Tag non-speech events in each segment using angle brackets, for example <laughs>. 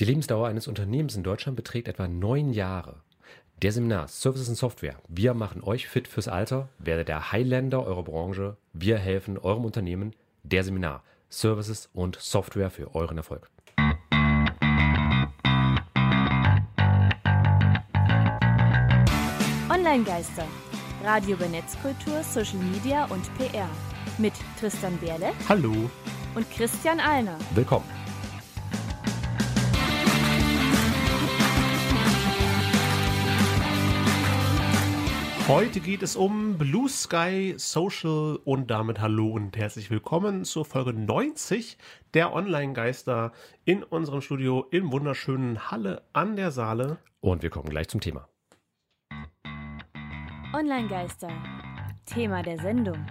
Die Lebensdauer eines Unternehmens in Deutschland beträgt etwa neun Jahre. Der Seminar Services und Software. Wir machen euch fit fürs Alter, werde der Highlander eurer Branche. Wir helfen eurem Unternehmen. Der Seminar Services und Software für euren Erfolg. Online-Geister. Radio über Netzkultur, Social Media und PR. Mit Tristan Berle Hallo. und Christian Alner. Willkommen. Heute geht es um Blue Sky Social und damit hallo und herzlich willkommen zur Folge 90 der Online-Geister in unserem Studio im wunderschönen Halle an der Saale. Und wir kommen gleich zum Thema. Online-Geister. Thema der Sendung.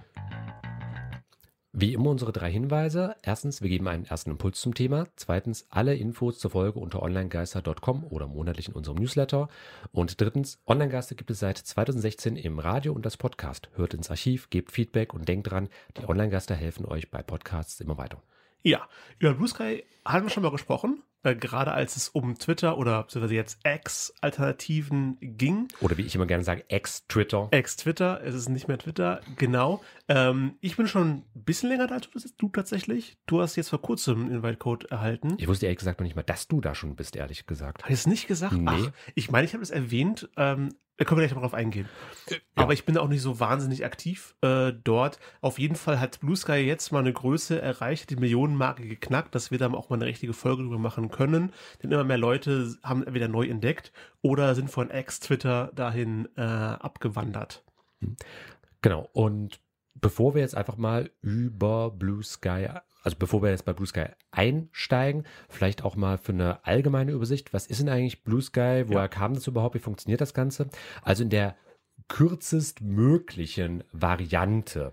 Wie immer unsere drei Hinweise. Erstens, wir geben einen ersten Impuls zum Thema. Zweitens, alle Infos zur Folge unter onlinegeister.com oder monatlich in unserem Newsletter. Und drittens, Onlinegeister gibt es seit 2016 im Radio und das Podcast. Hört ins Archiv, gebt Feedback und denkt dran, die Onlinegeister helfen euch bei Podcasts immer weiter. Ja, über Blue Sky haben wir schon mal gesprochen, äh, gerade als es um Twitter oder beziehungsweise jetzt X-Alternativen ging. Oder wie ich immer gerne sage, Ex-Twitter. Ex-Twitter, es ist nicht mehr Twitter, genau. Ähm, ich bin schon ein bisschen länger da als du, du tatsächlich. Du hast jetzt vor kurzem einen Invite-Code erhalten. Ich wusste ehrlich gesagt noch nicht mal, dass du da schon bist, ehrlich gesagt. Habe ich es nicht gesagt? Nee. Ach, ich meine, ich habe es erwähnt. Ähm, da können wir gleich mal drauf eingehen. Aber ich bin auch nicht so wahnsinnig aktiv äh, dort. Auf jeden Fall hat Blue Sky jetzt mal eine Größe erreicht, die Millionenmarke geknackt, dass wir dann auch mal eine richtige Folge drüber machen können. Denn immer mehr Leute haben entweder neu entdeckt oder sind von Ex-Twitter dahin äh, abgewandert. Genau. Und bevor wir jetzt einfach mal über Blue Sky, also bevor wir jetzt bei Blue Sky einsteigen, vielleicht auch mal für eine allgemeine Übersicht. Was ist denn eigentlich Blue Sky? Woher Ja. kam das überhaupt? Wie funktioniert das Ganze? Also in der kürzest möglichen Variante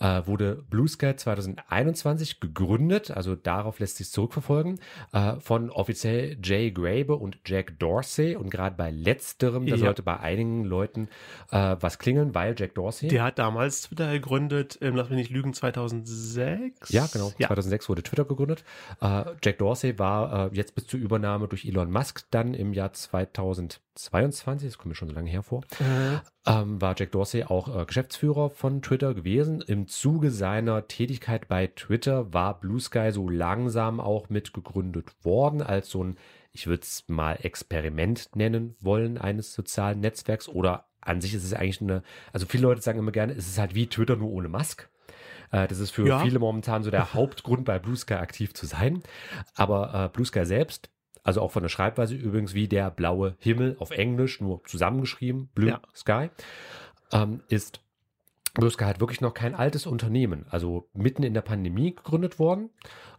äh, wurde Blue Sky 2021 gegründet, also darauf lässt sich zurückverfolgen, äh, von offiziell Jay Grabe und Jack Dorsey und gerade bei letzterem, das Ja. sollte bei einigen Leuten äh, was klingeln, weil Jack Dorsey Der hat damals Twitter gegründet, ähm, lass mich nicht lügen, 2006. Ja, genau. Ja. 2006 wurde Twitter gegründet. Äh, Jack Dorsey war äh, jetzt bis zur Übernahme durch Elon Musk dann im Jahr 2022, das kommt mir schon so lange hervor, Äh, ähm, war Jack Dorsey auch äh, Geschäftsführer von Twitter gewesen. Im Zuge seiner Tätigkeit bei Twitter war Blue Sky so langsam auch mit gegründet worden als so ein, ich würde es mal Experiment nennen wollen, eines sozialen Netzwerks oder an sich ist es eigentlich eine, also viele Leute sagen immer gerne, es ist halt wie Twitter nur ohne Musk. Äh, Das ist für Ja. viele momentan so der Hauptgrund, bei Blue Sky aktiv zu sein. Aber äh, Blue Sky selbst, also auch von der Schreibweise übrigens wie der blaue Himmel auf Englisch, nur zusammengeschrieben, Blue Ja. Sky, ähm, ist Blue Sky halt wirklich noch kein altes Unternehmen. Also mitten in der Pandemie gegründet worden.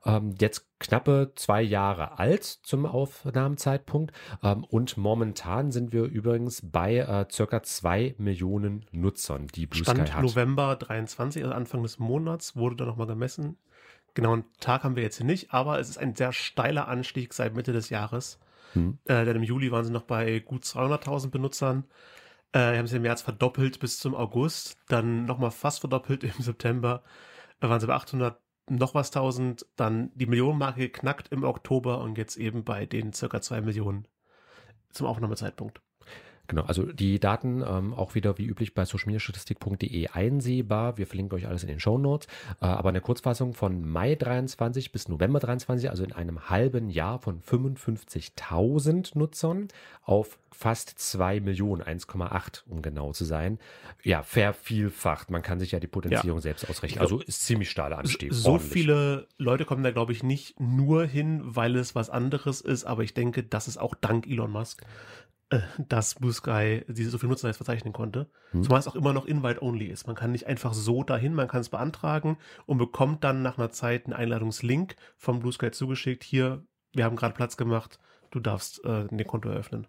Ähm, jetzt knappe zwei Jahre alt zum Aufnahmezeitpunkt. Ähm, und momentan sind wir übrigens bei äh, circa zwei Millionen Nutzern, die Blue Stand Sky hat. November 23, also Anfang des Monats, wurde da nochmal gemessen. Genau, einen Tag haben wir jetzt hier nicht, aber es ist ein sehr steiler Anstieg seit Mitte des Jahres. Hm. Äh, denn im Juli waren sie noch bei gut 200.000 Benutzern. Äh, haben sie im März verdoppelt bis zum August, dann nochmal fast verdoppelt <laughs> im September. Da waren sie bei 800 noch was 1000, dann die Millionenmarke geknackt im Oktober und jetzt eben bei den circa zwei Millionen zum Aufnahmezeitpunkt. Genau, also die Daten ähm, auch wieder wie üblich bei socialmediastatistik.de einsehbar. Wir verlinken euch alles in den Show Notes. Äh, aber in der Kurzfassung von Mai 23 bis November 23, also in einem halben Jahr von 55.000 Nutzern auf fast 2 Millionen, 1,8 um genau zu sein. Ja, vervielfacht. Man kann sich ja die Potenzierung selbst ausrechnen. Also ist ziemlich steiler Anstieg. So ordentlich. viele Leute kommen da, glaube ich, nicht nur hin, weil es was anderes ist, aber ich denke, das ist auch dank Elon Musk, äh, dass Blue Sky diese so viele Nutzer jetzt verzeichnen konnte. Hm. Zumal es auch immer noch Invite-only ist. Man kann nicht einfach so dahin, man kann es beantragen und bekommt dann nach einer Zeit einen Einladungslink vom Blue Sky zugeschickt. Hier, wir haben gerade Platz gemacht, du darfst äh, ein Konto eröffnen.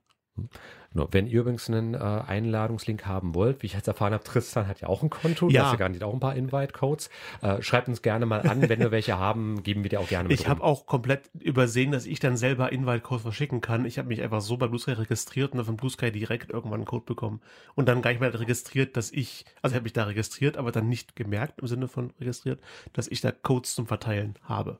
Genau. Wenn ihr übrigens einen äh, Einladungslink haben wollt, wie ich jetzt erfahren habe, Tristan hat ja auch ein Konto, Ja. du hast ja garantiert auch ein paar Invite-Codes. Äh, schreibt uns gerne mal an, wenn wir welche haben, geben wir dir auch gerne mit Ich habe auch komplett übersehen, dass ich dann selber Invite-Codes verschicken kann. Ich habe mich einfach so bei Blue Sky registriert und dann von Blue Sky direkt irgendwann einen Code bekommen. Und dann gar nicht mehr registriert, dass ich, also ich habe mich da registriert, aber dann nicht gemerkt im Sinne von registriert, dass ich da Codes zum Verteilen habe.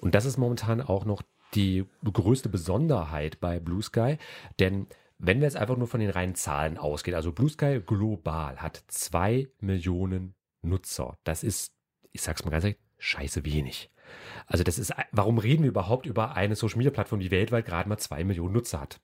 Und das ist momentan auch noch die größte Besonderheit bei Blue Sky, denn wenn wir jetzt einfach nur von den reinen Zahlen ausgehen, also Blue Sky global hat zwei Millionen Nutzer. Das ist, ich sag's mal ganz ehrlich, scheiße wenig. Also das ist, warum reden wir überhaupt über eine Social Media Plattform, die weltweit gerade mal zwei Millionen Nutzer hat?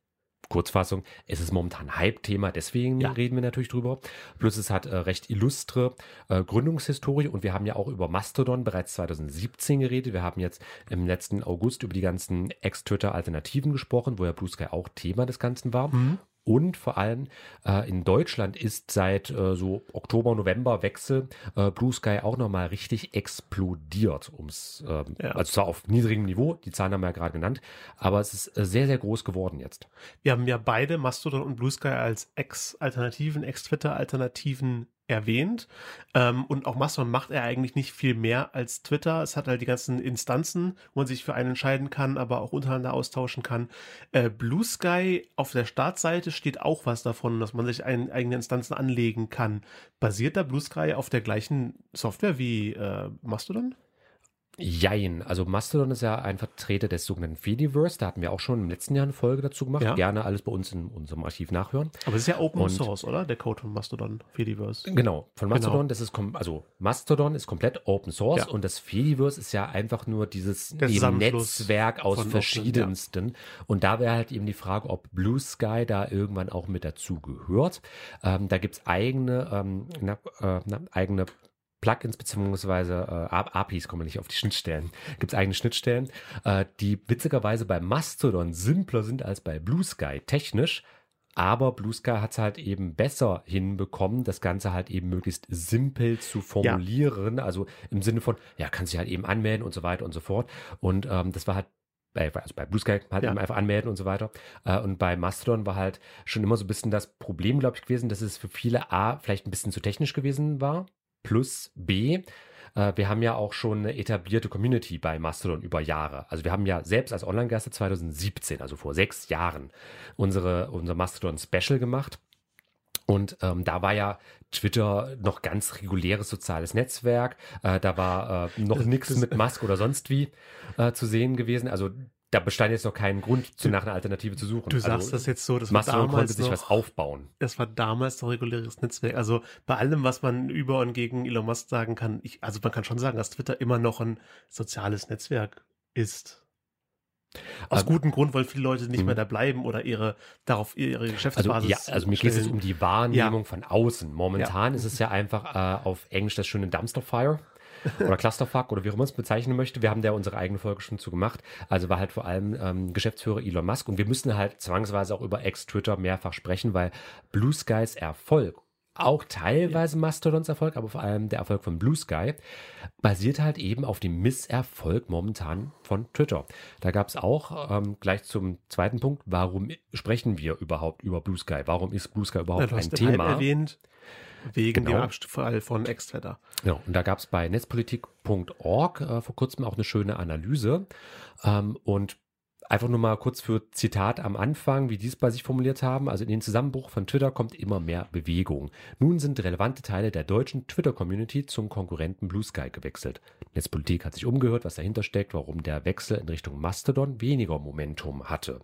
Kurzfassung, es ist momentan Hype-Thema, deswegen ja. reden wir natürlich drüber. Plus es hat äh, recht illustre äh, Gründungshistorie und wir haben ja auch über Mastodon bereits 2017 geredet. Wir haben jetzt im letzten August über die ganzen Ex-Twitter-Alternativen gesprochen, wo ja Blue Sky auch Thema des Ganzen war. Mhm. Und vor allem äh, in Deutschland ist seit äh, so Oktober, November Wechsel äh, Blue Sky auch nochmal richtig explodiert. Ums, ähm, ja. Also zwar auf niedrigem Niveau, die Zahlen haben wir ja gerade genannt, aber es ist äh, sehr, sehr groß geworden jetzt. Wir haben ja beide Mastodon und Blue Sky als Ex-Alternativen, Ex-Twitter-Alternativen erwähnt. Ähm, und auch Mastodon macht er eigentlich nicht viel mehr als Twitter. Es hat halt die ganzen Instanzen, wo man sich für einen entscheiden kann, aber auch untereinander austauschen kann. Äh, Blue Sky auf der Startseite steht auch was davon, dass man sich ein, eigene Instanzen anlegen kann. Basiert da Blue Sky auf der gleichen Software wie äh, Mastodon? Jein. Also Mastodon ist ja ein Vertreter des sogenannten Fediverse. Da hatten wir auch schon im letzten Jahr eine Folge dazu gemacht. Ja. Gerne alles bei uns in unserem Archiv nachhören. Aber es ist ja Open Und, Source, oder? Der Code von Mastodon, Fediverse. Genau. Von Mastodon, genau. das ist, also Mastodon ist komplett Open Source ja. und das Fediverse ist ja einfach nur dieses Netzwerk aus verschiedensten. Open, ja. Und da wäre halt eben die Frage, ob Blue Sky da irgendwann auch mit dazu gehört. Ähm, da gibt's eigene, ähm, na, äh, na, eigene Plugins beziehungsweise äh, APIs kommen nicht auf die Schnittstellen. Gibt es eigene Schnittstellen, äh, die witzigerweise bei Mastodon simpler sind als bei Blue Sky technisch. Aber Blue Sky hat es halt eben besser hinbekommen, das Ganze halt eben möglichst simpel zu formulieren. Ja. Also im Sinne von, ja, kannst dich halt eben anmelden und so weiter und so fort. Und ähm, das war halt bei, also bei Blue Sky halt ja. eben einfach anmelden und so weiter. Äh, und bei Mastodon war halt schon immer so ein bisschen das Problem, glaube ich, gewesen, dass es für viele A vielleicht ein bisschen zu technisch gewesen war plus B. Äh, wir haben ja auch schon eine etablierte Community bei Mastodon über Jahre. Also wir haben ja selbst als Online-Gaste 2017, also vor sechs Jahren, unsere, unser Mastodon-Special gemacht. Und ähm, da war ja Twitter noch ganz reguläres soziales Netzwerk. Äh, da war äh, noch nichts mit Musk oder sonst wie äh, zu sehen gewesen. Also da bestand jetzt noch keinen Grund, zu nach einer Alternative zu suchen. Du also, sagst das jetzt so, dass Mastodon konnte sich noch, was aufbauen. Das war damals noch reguläres Netzwerk. Also bei allem, was man über und gegen Elon Musk sagen kann, ich, also man kann schon sagen, dass Twitter immer noch ein soziales Netzwerk ist. Aus ähm, gutem Grund, weil viele Leute nicht mehr mhm. da bleiben oder ihre darauf ihre Geschäftsbasis. Also, ja, also mir geht es um die Wahrnehmung ja. von außen. Momentan ja. ist es ja einfach äh, auf Englisch das schöne Dumpster Fire oder Clusterfuck oder wie auch immer man es bezeichnen möchte. Wir haben da unsere eigene Folge schon zu gemacht. Also war halt vor allem ähm, Geschäftsführer Elon Musk und wir müssen halt zwangsweise auch über Ex-Twitter mehrfach sprechen, weil Blue Skys Erfolg auch teilweise Mastodons Erfolg, aber vor allem der Erfolg von Blue Sky, basiert halt eben auf dem Misserfolg momentan von Twitter. Da gab es auch ähm, gleich zum zweiten Punkt, warum sprechen wir überhaupt über Blue Sky? Warum ist Blue Sky überhaupt ja, ein Thema? Erwähnt. Wegen genau. dem Abfall von Extwetter. Genau, und da gab es bei netzpolitik.org äh, vor kurzem auch eine schöne Analyse. Ähm, und Einfach nur mal kurz für Zitat am Anfang, wie die es bei sich formuliert haben. Also in den Zusammenbruch von Twitter kommt immer mehr Bewegung. Nun sind relevante Teile der deutschen Twitter-Community zum Konkurrenten Blue Sky gewechselt. Netzpolitik hat sich umgehört, was dahinter steckt, warum der Wechsel in Richtung Mastodon weniger Momentum hatte.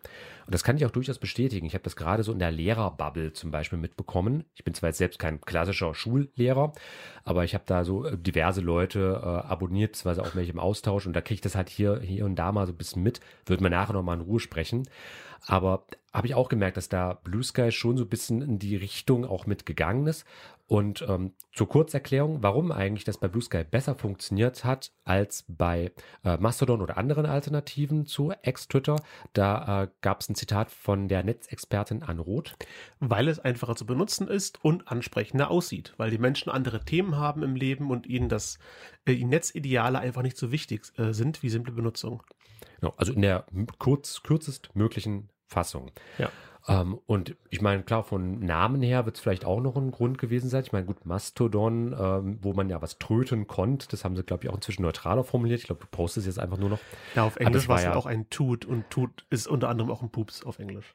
Und das kann ich auch durchaus bestätigen. Ich habe das gerade so in der Lehrerbubble zum Beispiel mitbekommen. Ich bin zwar jetzt selbst kein klassischer Schullehrer, aber ich habe da so äh, diverse Leute äh, abonniert, beziehungsweise auch welche im Austausch und da kriege ich das halt hier, hier und da mal so ein bisschen mit. Wird man nachher nochmal in Ruhe sprechen. Aber habe ich auch gemerkt, dass da Blue Sky schon so ein bisschen in die Richtung auch mitgegangen ist. Und ähm, zur Kurzerklärung, warum eigentlich das bei Blue Sky besser funktioniert hat als bei äh, Mastodon oder anderen Alternativen zu Ex-Twitter, da äh, gab es ein Zitat von der Netzexpertin Anne Roth. Weil es einfacher zu benutzen ist und ansprechender aussieht, weil die Menschen andere Themen haben im Leben und ihnen das äh, Netzideale einfach nicht so wichtig äh, sind wie simple Benutzung. Genau, also in der kurz, kürzest möglichen Fassung. Ja. Ähm, und ich meine, klar, von Namen her wird es vielleicht auch noch ein Grund gewesen sein. Ich meine, gut, Mastodon, ähm, wo man ja was tröten konnte, das haben sie, glaube ich, auch inzwischen neutraler formuliert. Ich glaube, du postest jetzt einfach nur noch. Ja, auf Englisch war es ja auch ein Tut und Tut ist unter anderem auch ein Pups auf Englisch.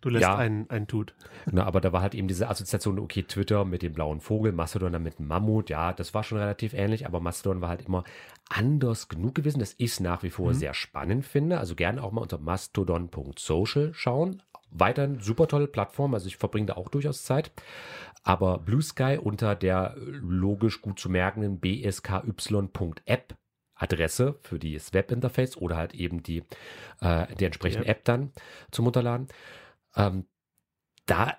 Du lässt Ja. einen, einen Tut. Na, aber da war halt eben diese Assoziation, okay, Twitter mit dem blauen Vogel, Mastodon dann mit dem Mammut, ja, das war schon relativ ähnlich, aber Mastodon war halt immer anders genug gewesen, dass ich es nach wie vor sehr spannend finde. Also gerne auch mal unter mastodon.social schauen. Weiterhin super tolle Plattform, also ich verbringe da auch durchaus Zeit. Aber Blue Sky unter der logisch gut zu merkenden bsky.app Adresse für das Webinterface oder halt eben die, äh, die entsprechende Ja. App dann zum Runterladen. Um, ähm, da,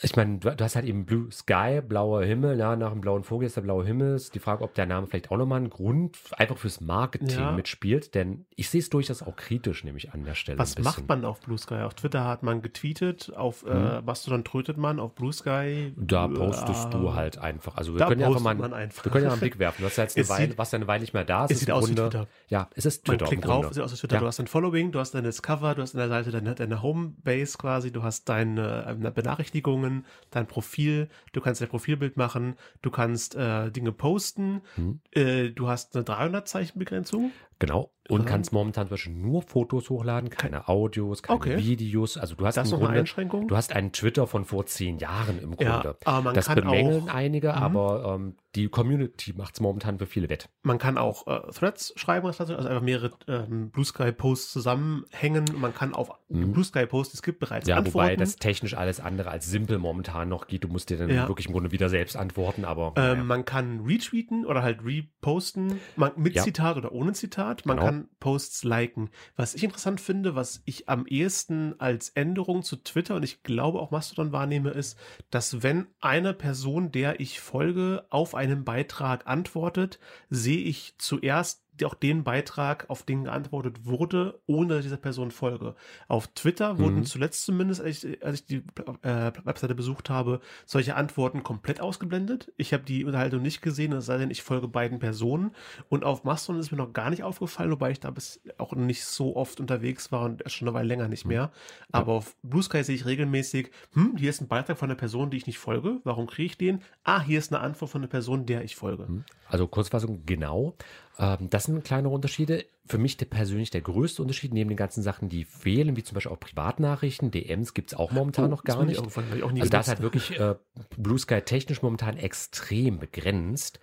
ich meine, du, hast halt eben Blue Sky, blauer Himmel, ja, nach dem blauen Vogel ist der blaue Himmel. Ist die Frage, ob der Name vielleicht auch nochmal einen Grund einfach fürs Marketing Ja. mitspielt, denn ich sehe es durchaus auch kritisch, nämlich an der Stelle. Was ein macht man auf Blue Sky? Auf Twitter hat man getweetet, auf äh, Mastodon trötet man, auf Blue Sky. Da äh, postest du halt einfach. Also wir können ja einfach mal, man einfach. wir können ja einen Blick werfen. Du hast ja jetzt <laughs> eine Es Weile, was eine Weile nicht mehr da ist. es sieht aus wie Grunde- Twitter. Ja, es ist Man Twitter. klickt im drauf, Grunde. sieht aus wie Twitter. Ja. Du hast dein Following, du hast deine Discover, du hast an der Seite deine, deine Homebase quasi, du hast deine äh, Benachrichtigungen, dein Profil, du kannst dein Profilbild machen, du kannst äh, Dinge posten, Mhm. äh, du hast eine 300 Zeichen Begrenzung. Genau. Und Ähm. kannst momentan zum Beispiel nur Fotos hochladen, keine Audios, keine Okay. Videos. Also du hast Das im noch eine Grunde, Einschränkung. du hast einen Twitter von vor zehn Jahren im Ja, Grunde. aber man das kann bemängeln auch- einige, Mhm. aber ähm, die Community macht es momentan für viele wett. Man kann auch äh, Threads schreiben, also einfach mehrere ähm, Blue Sky Posts zusammenhängen. Man kann auf Blue Sky Posts, es gibt bereits Mhm. Ja, Antworten. wobei das technisch alles andere als simpel momentan noch geht. Du musst dir dann Ja. wirklich im Grunde wieder selbst antworten, aber Ähm, naja. Man kann retweeten oder halt reposten, man, mit Ja. Zitat oder ohne Zitat. Man Genau. kann Posts liken. Was ich interessant finde, was ich am ehesten als Änderung zu Twitter und ich glaube auch Mastodon wahrnehme, ist, dass wenn eine Person, der ich folge, auf einen Beitrag antwortet, sehe ich zuerst auch den Beitrag, auf den geantwortet wurde, ohne dass ich dieser Person folge. Auf Twitter wurden Mhm. zuletzt zumindest, als ich, als ich die äh, Webseite besucht habe, solche Antworten komplett ausgeblendet. Ich habe die Unterhaltung nicht gesehen, es sei denn, ich folge beiden Personen. Und auf Mastodon ist mir noch gar nicht aufgefallen, wobei ich da bis auch nicht so oft unterwegs war und schon eine Weile länger nicht mehr. Aber auf Blue Sky sehe ich regelmäßig, hm, hier ist ein Beitrag von einer Person, die ich nicht folge. Warum kriege ich den? Ah, hier ist eine Antwort von einer Person, der ich folge. Also Kurzfassung, genau. Ähm, das sind kleinere Unterschiede. Für mich der, persönlich der größte Unterschied, neben den ganzen Sachen, die fehlen, wie zum Beispiel auch Privatnachrichten, DMs gibt es auch momentan Oh, noch gar nicht. auch Also da ist halt genutzt. wirklich äh, Blue Sky technisch momentan extrem begrenzt.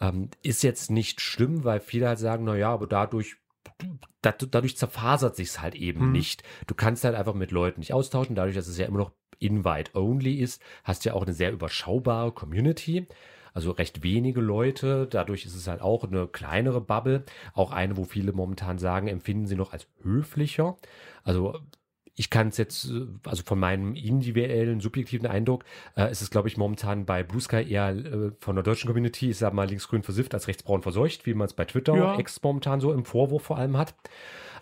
Ähm, ist jetzt nicht schlimm, weil viele halt sagen, na ja, aber dadurch da- dadurch zerfasert sich es halt eben Hm. nicht. Du kannst halt einfach mit Leuten nicht austauschen, dadurch, dass es ja immer noch Invite-only ist, hast du ja auch eine sehr überschaubare Community. Also recht wenige Leute, dadurch ist es halt auch eine kleinere Bubble, auch eine, wo viele momentan sagen, empfinden sie noch als höflicher. Also ich kann es jetzt, also von meinem individuellen, subjektiven Eindruck, äh, ist es, glaube ich, momentan bei Blue Sky eher äh, von der deutschen Community, ich sag mal, linksgrün versifft als rechtsbraun verseucht, wie man es bei Twitter Ja. X momentan so im Vorwurf vor allem hat.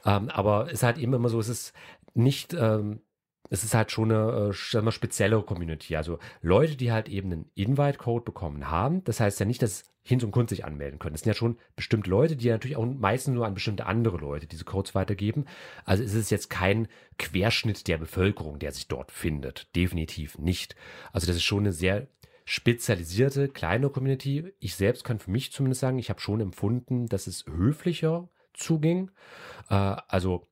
Ähm, aber es ist halt eben immer so, es ist nicht, ähm, es ist halt schon eine äh, sagen wir, spezielle Community. Also Leute, die halt eben einen Invite-Code bekommen haben, das heißt ja nicht, dass Hinz und Kunst sich anmelden können. Das sind ja schon bestimmte Leute, die natürlich auch meistens nur an bestimmte andere Leute diese Codes weitergeben. Also es ist jetzt kein Querschnitt der Bevölkerung, der sich dort findet. Definitiv nicht. Also das ist schon eine sehr spezialisierte, kleine Community. Ich selbst kann für mich zumindest sagen, ich habe schon empfunden, dass es höflicher zuging. Äh, also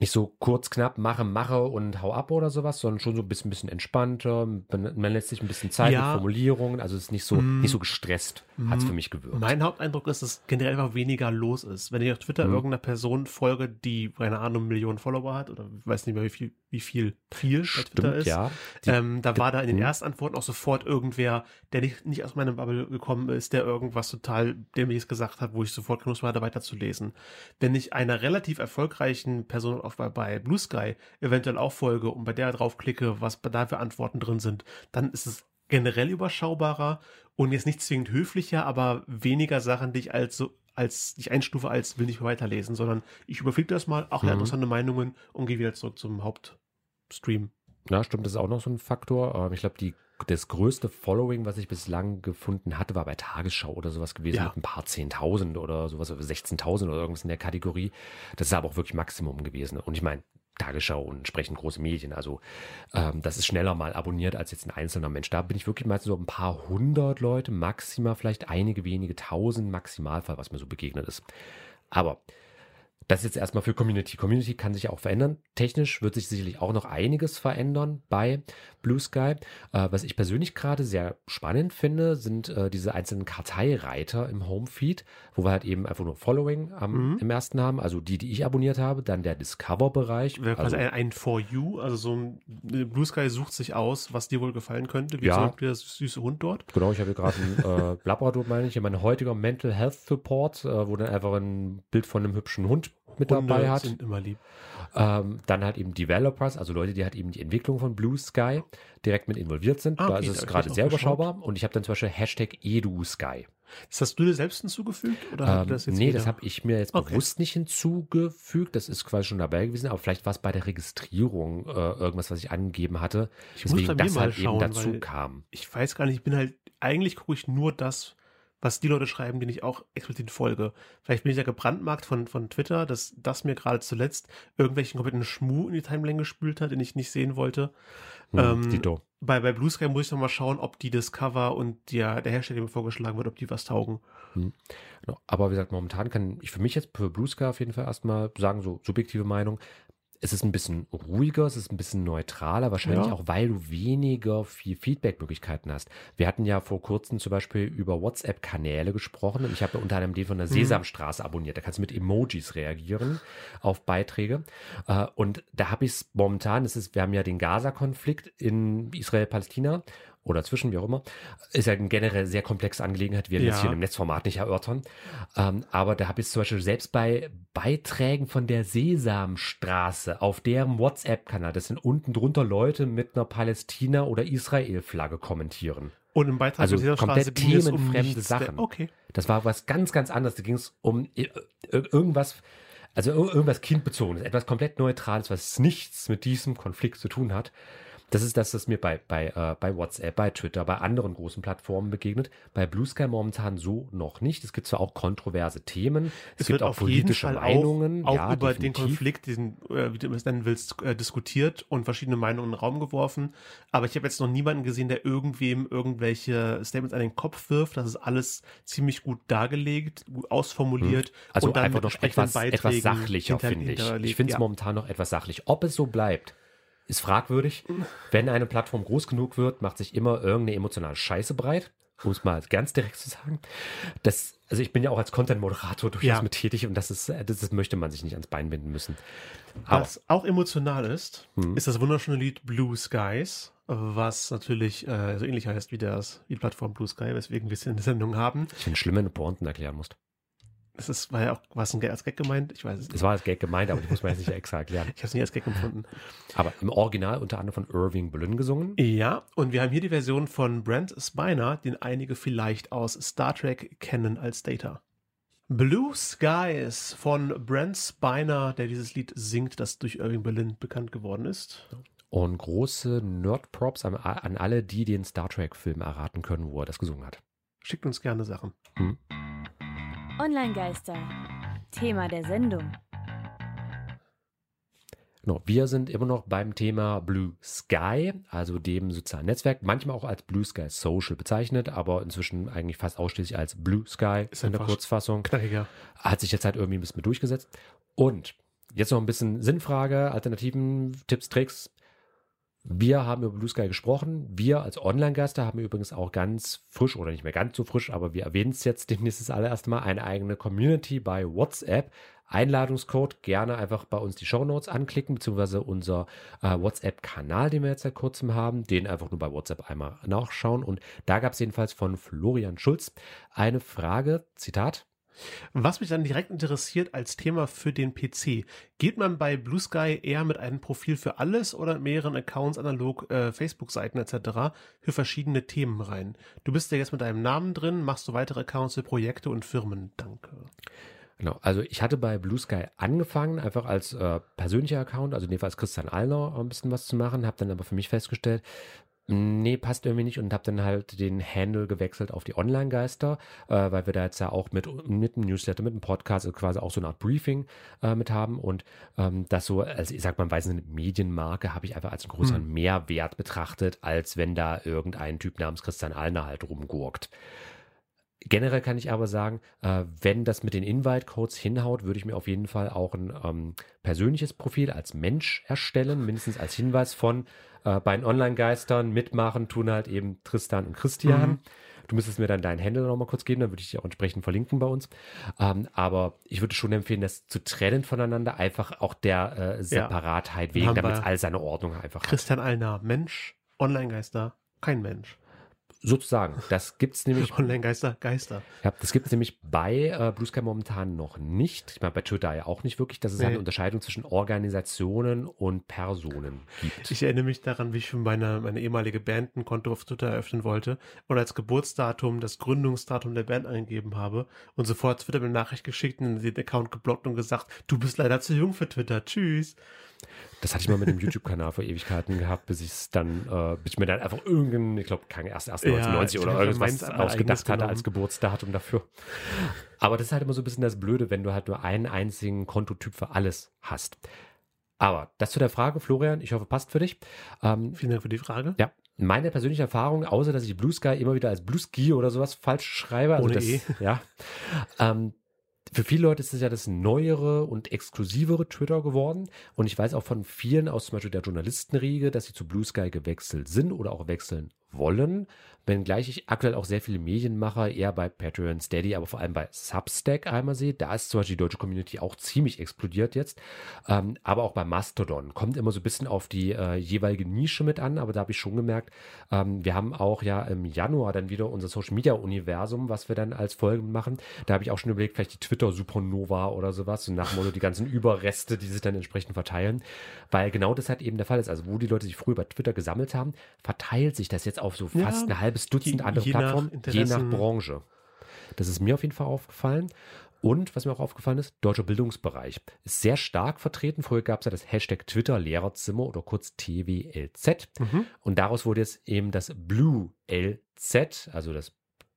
nicht so kurz, knapp, mache, mache und hau ab oder sowas, sondern schon so ein bisschen, bisschen entspannter. Man, lässt sich ein bisschen Zeit Ja. mit Formulierungen. Also es ist nicht so, Mm. nicht so gestresst, hat es für mich gewirkt. Mein Haupteindruck ist, dass generell einfach weniger los ist. Wenn ich auf Twitter Mhm. irgendeiner Person folge, die, keine Ahnung, Millionen Follower hat, oder weiß nicht mehr, wie viel, wie viel, viel bei Twitter Stimmt, ist, ja. Die, ähm, da war da in den Mhm. Erstantworten auch sofort irgendwer, der nicht, nicht aus meiner Bubble gekommen ist, der irgendwas total Dämliches gesagt hat, wo ich sofort genug hatte, weiterzulesen. Wenn ich einer relativ erfolgreichen Person auf, bei, bei Blue Sky eventuell auch folge und bei der draufklicke, was da für Antworten drin sind, dann ist es generell überschaubarer und jetzt nicht zwingend höflicher, aber weniger Sachen, die ich als so als ich einstufe als will nicht mehr weiterlesen, sondern ich überfliege das mal, auch Mhm. interessante Meinungen und gehe wieder zurück zum Hauptstream. Ja, stimmt, das ist auch noch so ein Faktor. Ähm, Ich glaube, die das größte Following, was ich bislang gefunden hatte, war bei Tagesschau oder sowas gewesen Ja. mit ein paar 10.000 oder sowas, oder 16.000 oder irgendwas in der Kategorie. Das ist aber auch wirklich Maximum gewesen. Und ich meine, Tagesschau und entsprechend große Medien, also ähm, das ist schneller mal abonniert als jetzt ein einzelner Mensch. Da bin ich wirklich meistens so ein paar hundert Leute, maximal vielleicht einige wenige tausend Maximalfall, was mir so begegnet ist. Aber Das ist jetzt erstmal für Community. Community kann sich auch verändern. Technisch wird sich sicherlich auch noch einiges verändern bei Blue Sky. Äh, was ich persönlich gerade sehr spannend finde, sind äh, diese einzelnen Karteireiter im Homefeed, wo wir halt eben einfach nur Following am, Mhm. im ersten haben, also die, die ich abonniert habe, dann der Discover-Bereich. Also, ein, ein For You, also so ein äh, Blue Sky sucht sich aus, was dir wohl gefallen könnte, wie Ja. zum Beispiel der süße Hund dort. genau, ich habe hier gerade einen <laughs> äh, Labrador, meine ich, mein heutiger Mental Health Support, äh, wo dann einfach ein Bild von einem hübschen Hund mit dabei Hunde hat. sind immer lieb. Ähm, dann halt eben Developers, also Leute, die halt eben die Entwicklung von Blue Sky direkt mit involviert sind. Ah, da okay, ist da es hab ich gerade sehr geschaut. überschaubar. Und ich habe dann zum Beispiel Hashtag EduSky. Das hast du dir selbst hinzugefügt? Oder Ähm, das jetzt nee, wieder? das habe ich mir jetzt Okay. bewusst nicht hinzugefügt. Das ist quasi schon dabei gewesen, aber vielleicht war es bei der Registrierung äh, irgendwas, was ich angegeben hatte. Ich muss bei Deswegen mir das mal halt schauen, eben dazu kam. ich weiß gar nicht, ich bin halt, eigentlich gucke ich nur das, was die Leute schreiben, denen ich auch explizit folge. Vielleicht bin ich ja gebrandmarkt von, von Twitter, dass das mir gerade zuletzt irgendwelchen kompletten Schmuh in die Timeline gespült hat, den ich nicht sehen wollte. Hm, ähm, Dito. Bei, bei Blue Sky muss ich noch mal schauen, ob die das Cover und der, der Hashtag, der mir vorgeschlagen wird, ob die was taugen. Genau. Aber wie gesagt, momentan kann ich für mich jetzt für Blue Sky auf jeden Fall erstmal sagen, so subjektive Meinung, es ist ein bisschen ruhiger, es ist ein bisschen neutraler, wahrscheinlich Ja. auch, weil du weniger viel Feedback-Möglichkeiten hast. Wir hatten ja vor kurzem zum Beispiel über WhatsApp-Kanäle gesprochen und ich habe unter anderem den von der Sesamstraße abonniert. Da kannst du mit Emojis reagieren auf Beiträge. Äh, Und da habe ich es momentan, es ist, wir haben ja den Gaza-Konflikt in Israel-Palästina oder zwischen, wie auch immer, ist ja eine generell sehr komplexe Angelegenheit, wir werden das Ja. hier im Netzformat nicht erörtern. Ähm, aber da habe ich zum Beispiel selbst bei Beiträgen von der Sesamstraße auf deren WhatsApp-Kanal, das sind unten drunter Leute mit einer Palästina- oder Israel-Flagge kommentieren. Und im Beitrag Also dieser komplett um themenfremde nichts. Sachen. Okay. Das war was ganz, ganz anderes. Da ging es um i- ir- irgendwas, also ir- irgendwas kindbezogenes, etwas komplett Neutrales, was nichts mit diesem Konflikt zu tun hat. Das ist das, was mir bei, bei, äh, bei WhatsApp, bei Twitter, bei anderen großen Plattformen begegnet. Bei Blue Sky momentan so noch nicht. Es gibt zwar auch kontroverse Themen, es, Es gibt wird auch auf jeden politische Fall Meinungen. auch, auch ja, über den definitiv. Konflikt, diesen, äh, wie du es nennen willst, äh, diskutiert und verschiedene Meinungen in den Raum geworfen. Aber ich habe jetzt noch niemanden gesehen, der irgendwem irgendwelche Statements an den Kopf wirft. Das ist alles ziemlich gut dargelegt, gut ausformuliert. Also und dann einfach noch etwas, etwas sachlicher, finde ich. Ich finde es Ja. momentan noch etwas sachlich. Ob es so bleibt, ist fragwürdig. Wenn eine Plattform groß genug wird, macht sich immer irgendeine emotionale Scheiße breit, um es mal ganz direkt zu sagen. Das, also ich bin ja auch als Content-Moderator durchaus Ja. mit tätig und das ist, das ist, möchte man sich nicht ans Bein binden müssen. Aber Was auch emotional ist, Mhm. ist das wunderschöne Lied Blue Skies, was natürlich äh, so ähnlich heißt wie, das, wie die Plattform Blue Sky, weswegen wir es in der Sendung haben. ich finde schlimm, wenn du Pointen erklären musst. Es ist, war ja auch was ein Gag- als Gag gemeint, ich weiß es Es nicht. war als Gag gemeint, aber ich muss mir jetzt nicht extra erklären. <laughs> Ich habe es nie als Gag empfunden. Aber im Original unter anderem von Irving Berlin gesungen. Ja, und wir haben hier die Version von Brent Spiner, den einige vielleicht aus Star Trek kennen als Data. Blue Skies von Brent Spiner, der dieses Lied singt, das durch Irving Berlin bekannt geworden ist. Und große Nerd-Props an, an alle, die den Star Trek-Film erraten können, wo er das gesungen hat. Schickt uns gerne Sachen. Online-Geister. Thema der Sendung. Genau, wir sind immer noch beim Thema Blue Sky, also dem sozialen Netzwerk, manchmal auch als Blue Sky Social bezeichnet, aber inzwischen eigentlich fast ausschließlich als Blue Sky Ist in der Kurzfassung. Knackiger. Hat sich jetzt halt irgendwie ein bisschen mit durchgesetzt. Und jetzt noch ein bisschen Sinnfrage, Alternativen, Tipps, Tricks. Wir haben über Blue Sky gesprochen. Wir als Online-Geister haben übrigens auch ganz frisch oder nicht mehr ganz so frisch, aber wir erwähnen es jetzt <laughs> demnächst das allererste Mal, eine eigene Community bei WhatsApp. Einladungscode gerne einfach bei uns die Shownotes anklicken, beziehungsweise unser äh, WhatsApp-Kanal, den wir jetzt seit kurzem haben, den einfach nur bei WhatsApp einmal nachschauen. Und da gab es jedenfalls von Florian Schulz eine Frage, Zitat, Was mich dann direkt interessiert als Thema für den PC, geht man bei Blue Sky eher mit einem Profil für alles oder mehreren Accounts, analog äh, Facebook-Seiten etc. für verschiedene Themen rein? Du bist ja jetzt mit deinem Namen drin, machst du weitere Accounts für Projekte und Firmen. Danke. Genau, also ich hatte bei Blue Sky angefangen, einfach als äh, persönlicher Account, also in dem Fall als Christian Allner ein bisschen was zu machen, habe dann aber für mich festgestellt, nee, passt irgendwie nicht und habe dann halt den Handle gewechselt auf die Online-Geister, äh, weil wir da jetzt ja auch mit, mit einem Newsletter, mit einem Podcast also quasi auch so eine Art Briefing äh, mit haben und ähm, das so, also ich sag mal, weiß eine Medienmarke habe ich einfach als einen größeren Mehrwert betrachtet, als wenn da irgendein Typ namens Christian Allner halt rumgurkt. Generell kann ich aber sagen, äh, wenn das mit den Invite-Codes hinhaut, würde ich mir auf jeden Fall auch ein ähm, persönliches Profil als Mensch erstellen, mindestens als Hinweis von äh, bei den Online-Geistern mitmachen, tun halt eben Tristan und Christian. Mhm. Du müsstest mir dann deinen Handle nochmal kurz geben, dann würde ich dich auch entsprechend verlinken bei uns. Ähm, aber ich würde schon empfehlen, das zu trennen voneinander, einfach auch der äh, Separatheit ja. wegen, damit es all seine Ordnung einfach Christian hat. Allner, Mensch, Online-Geister, kein Mensch. Sozusagen. Das gibt es nämlich. Online-Geister, Geister. Ja, das gibt es nämlich bei äh, Blue Sky momentan noch nicht. Ich meine, bei Twitter ja auch nicht wirklich, dass es nee. eine Unterscheidung zwischen Organisationen und Personen gibt. Ich erinnere mich daran, wie ich für meine, meine ehemalige Band ein Konto auf Twitter eröffnen wollte und als Geburtsdatum das Gründungsdatum der Band eingegeben habe und sofort Twitter mir eine Nachricht geschickt und den Account geblockt und gesagt, du bist leider zu jung für Twitter. Tschüss. Das hatte ich mal mit dem YouTube-Kanal vor Ewigkeiten gehabt, bis ich es dann, äh, bis ich mir dann einfach irgendeinen, ich glaube, erst, erst 1990 ja, oder irgendwas ausgedacht hatte als Geburtsdatum dafür. Aber das ist halt immer so ein bisschen das Blöde, wenn du halt nur einen einzigen Kontotyp für alles hast. Aber das zu der Frage, Florian, ich hoffe, passt für dich. Ähm, Vielen Dank für die Frage. Ja, meine persönliche Erfahrung, außer dass ich Blue Sky immer wieder als Blue Ski oder sowas falsch schreibe, also Ohne das, e. ja, ähm, für viele Leute ist es ja das neuere und exklusivere Twitter geworden. Und ich weiß auch von vielen aus zum Beispiel der Journalistenriege, dass sie zu Blue Sky gewechselt sind oder auch wechseln wollen, wenngleich ich aktuell auch sehr viele Medienmacher eher bei Patreon, Steady, aber vor allem bei Substack einmal sehe. Da ist zum Beispiel die deutsche Community auch ziemlich explodiert jetzt. Ähm, aber auch bei Mastodon kommt immer so ein bisschen auf die äh, jeweilige Nische mit an, aber da habe ich schon gemerkt, ähm, wir haben auch ja im Januar dann wieder unser Social Media Universum, was wir dann als Folgen machen. Da habe ich auch schon überlegt, vielleicht die Twitter Supernova oder sowas und nach Motto die ganzen Überreste, die sich dann entsprechend verteilen, weil genau das halt eben der Fall ist. Also wo die Leute sich früher bei Twitter gesammelt haben, verteilt sich das jetzt auf so fast ja, halbe halbes Dutzend andere je Plattformen, je nach Branche. Das ist mir auf jeden Fall aufgefallen. Und was mir auch aufgefallen ist, deutscher Bildungsbereich ist sehr stark vertreten. Früher gab es ja das Hashtag Twitter Lehrerzimmer oder kurz TWLZ. Mhm. Und daraus wurde jetzt eben das Blue LZ, also das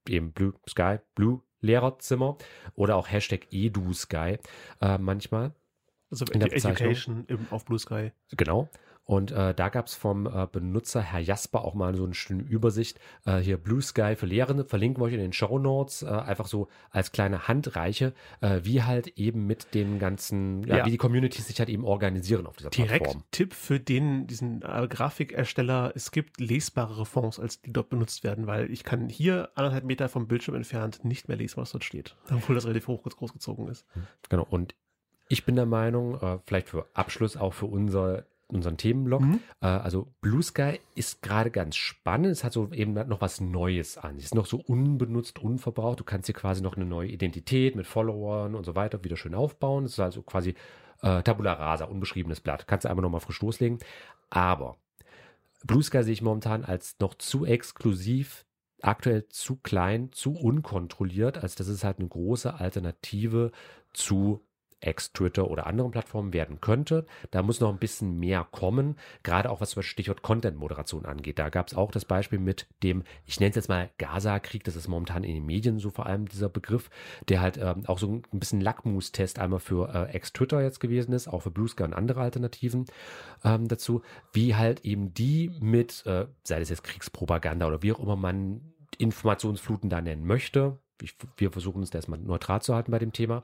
eben Blue Sky, Blue Lehrerzimmer oder auch Hashtag EduSky äh, manchmal. Also in der Education auf Blue Sky. Genau. Und äh, da gab es vom äh, Benutzer Herr Jasper auch mal so eine schöne Übersicht. Äh, hier Blue Sky für Lehrende, verlinken wir euch in den Show Notes, äh, einfach so als kleine Handreiche, äh, wie halt eben mit den ganzen, ja, ja. wie die Communities sich halt eben organisieren auf dieser Direkt Plattform. Tipp für den, diesen äh, Grafikersteller, es gibt lesbarere Fonds, als die dort benutzt werden, weil ich kann hier anderthalb Meter vom Bildschirm entfernt nicht mehr lesen, was dort steht, obwohl das relativ hoch großgezogen ist. Genau, und ich bin der Meinung, vielleicht für Abschluss auch für unser unseren Themenblock. Mhm. Äh, also Blue Sky ist gerade ganz spannend. Es hat so eben noch was Neues an. Es ist noch so unbenutzt, unverbraucht. Du kannst hier quasi noch eine neue Identität mit Followern und so weiter wieder schön aufbauen. Es ist also quasi äh, Tabula Rasa, unbeschriebenes Blatt. Kannst du einfach nochmal frisch loslegen. Aber Blue Sky sehe ich momentan als noch zu exklusiv, aktuell zu klein, zu unkontrolliert, als dass es halt eine große Alternative zu Ex-Twitter oder anderen Plattformen werden könnte. Da muss noch ein bisschen mehr kommen, gerade auch was zum Stichwort Content-Moderation angeht. Da gab es auch das Beispiel mit dem, ich nenne es jetzt mal Gaza-Krieg, das ist momentan in den Medien so vor allem dieser Begriff, der halt ähm, auch so ein bisschen Lackmustest einmal für äh, Ex-Twitter jetzt gewesen ist, auch für Blue Sky und andere Alternativen ähm, dazu, wie halt eben die mit, äh, sei das jetzt Kriegspropaganda oder wie auch immer man Informationsfluten da nennen möchte, ich, wir versuchen uns da erstmal neutral zu halten bei dem Thema.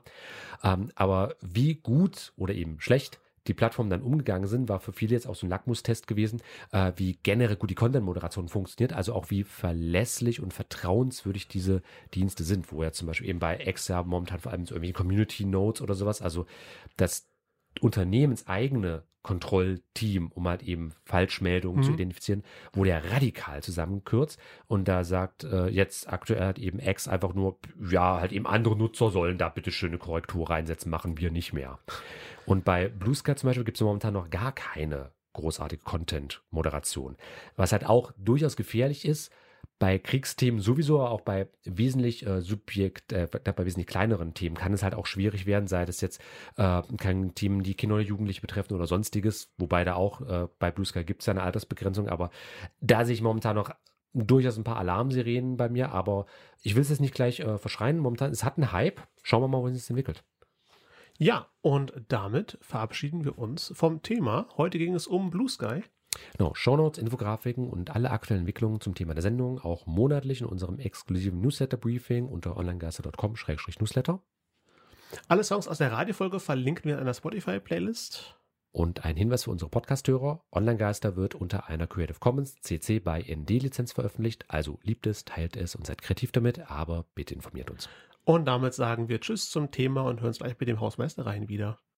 Ähm, aber wie gut oder eben schlecht die Plattformen dann umgegangen sind, war für viele jetzt auch so ein Lackmustest gewesen, äh, wie generell gut die Content-Moderation funktioniert, also auch wie verlässlich und vertrauenswürdig diese Dienste sind, wo ja zum Beispiel eben bei ja momentan vor allem so irgendwie Community Notes oder sowas, also das unternehmenseigene Kontrollteam, um halt eben Falschmeldungen mhm. zu identifizieren, wurde ja radikal zusammenkürzt. Und da sagt äh, jetzt aktuell halt eben X einfach nur, ja, halt eben andere Nutzer sollen da bitte schöne Korrektur reinsetzen, machen wir nicht mehr. Und bei Blue Sky zum Beispiel gibt es momentan noch gar keine großartige Content-Moderation. Was halt auch durchaus gefährlich ist, bei Kriegsthemen sowieso, auch bei wesentlich äh, Subjekt, äh, bei wesentlich kleineren Themen kann es halt auch schwierig werden, sei das jetzt äh, kein Themen, die Kinder oder Jugendliche betreffen oder sonstiges, wobei da auch äh, bei Blue Sky gibt es ja eine Altersbegrenzung, aber da sehe ich momentan noch durchaus ein paar Alarmsirenen bei mir, aber ich will es jetzt nicht gleich äh, verschreien. Momentan, es hat einen Hype. Schauen wir mal, wohin es sich entwickelt. Ja, und damit verabschieden wir uns vom Thema. Heute ging es um Blue Sky. Genau, Shownotes, Infografiken und alle aktuellen Entwicklungen zum Thema der Sendung auch monatlich in unserem exklusiven Newsletter-Briefing unter onlinegeister.com-newsletter. Alle Songs aus der Radiofolge verlinken wir in einer Spotify-Playlist. Und ein Hinweis für unsere Podcasthörer: Online-Geister wird unter einer Creative Commons CC by ND-Lizenz veröffentlicht. Also liebt es, teilt es und seid kreativ damit, aber bitte informiert uns. Und damit sagen wir Tschüss zum Thema und hören uns gleich mit dem Hausmeister rein wieder.